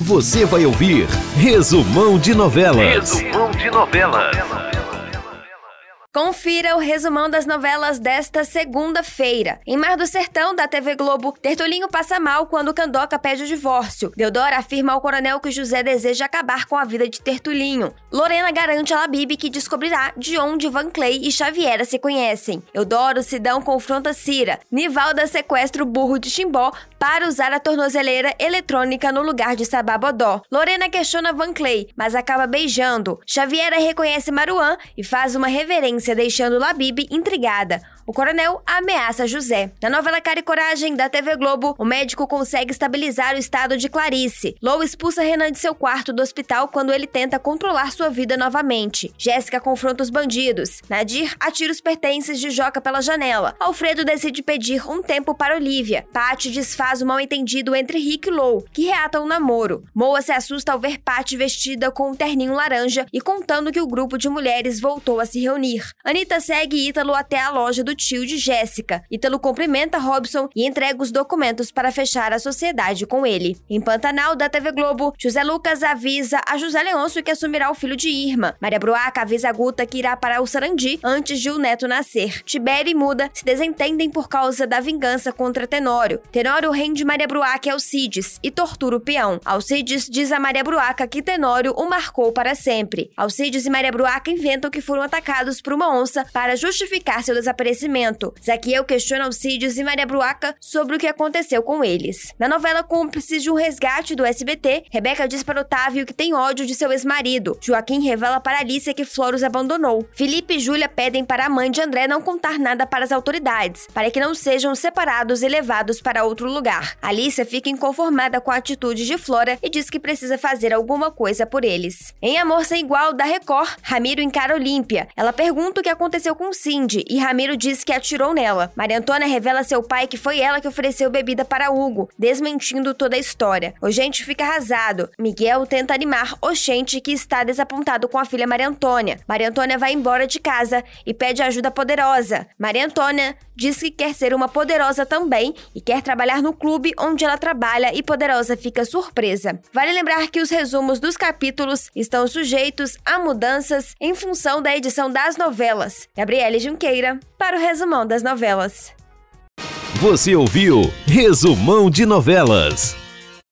Você vai ouvir Resumão de Novelas. Resumão de Novelas. Confira o resumão das novelas desta segunda-feira. Em Mar do Sertão, da TV Globo, Tertulinho passa mal quando Candoca pede o divórcio. Deodora afirma ao coronel que José deseja acabar com a vida de Tertulinho. Lorena garante a Labib que descobrirá de onde Van Clay e Xaviera se conhecem. Eudoro Sidão confronta Cira. Nivalda sequestra o burro de Chimbó para usar a tornozeleira eletrônica no lugar de Sababodó. Lorena questiona Van Clay, mas acaba beijando. Xaviera reconhece Maruan e faz uma reverência deixando Labib intrigada. O coronel ameaça José. Na novela Cara e Coragem, da TV Globo, o médico consegue estabilizar o estado de Clarice. Lou expulsa Renan de seu quarto do hospital quando ele tenta controlar sua vida novamente. Jéssica confronta os bandidos. Nadir atira os pertences de Joca pela janela. Alfredo decide pedir um tempo para Olivia. Patty desfaz o mal-entendido entre Rick e Lou, que reatam um namoro. Moa se assusta ao ver Patty vestida com um terninho laranja e contando que o grupo de mulheres voltou a se reunir. Anitta segue Ítalo até a loja do tio de Jéssica. Ítalo cumprimenta Robson e entrega os documentos para fechar a sociedade com ele. Em Pantanal, da TV Globo, José Lucas avisa a José Leôncio que assumirá o filho de Irma. Maria Bruaca avisa a Guta que irá para o Sarandi antes de o neto nascer. Tibério e Muda se desentendem por causa da vingança contra Tenório. Tenório rende Maria Bruaca a Alcides e tortura o peão. Alcides diz a Maria Bruaca que Tenório o marcou para sempre. Alcides e Maria Bruaca inventam que foram atacados por uma onça para justificar seu desaparecimento. Zaquiel questiona Alcides e Maria Bruaca sobre o que aconteceu com eles. Na novela Cúmplices de um Resgate do SBT, Rebeca diz para Otávio que tem ódio de seu ex-marido. Joaquim revela para Alicia que Flor os abandonou. Felipe e Júlia pedem para a mãe de André não contar nada para as autoridades, para que não sejam separados e levados para outro lugar. Alicia fica inconformada com a atitude de Flora e diz que precisa fazer alguma coisa por eles. Em Amor Sem Igual, da Record, Ramiro encara Olímpia. Ela pergunta o que aconteceu com Cindy e Ramiro diz que atirou nela. Maria Antônia revela a seu pai que foi ela que ofereceu bebida para Hugo, desmentindo toda a história. O gente fica arrasado. Miguel tenta animar Oxente, que está desapontado com a filha Maria Antônia. Maria Antônia vai embora de casa e pede ajuda poderosa. Maria Antônia diz que quer ser uma poderosa também e quer trabalhar no clube onde ela trabalha e Poderosa fica surpresa. Vale lembrar que os resumos dos capítulos estão sujeitos a mudanças em função da edição das novelas. Gabriele Junqueira, para o resumão das novelas. Você ouviu Resumão de Novelas.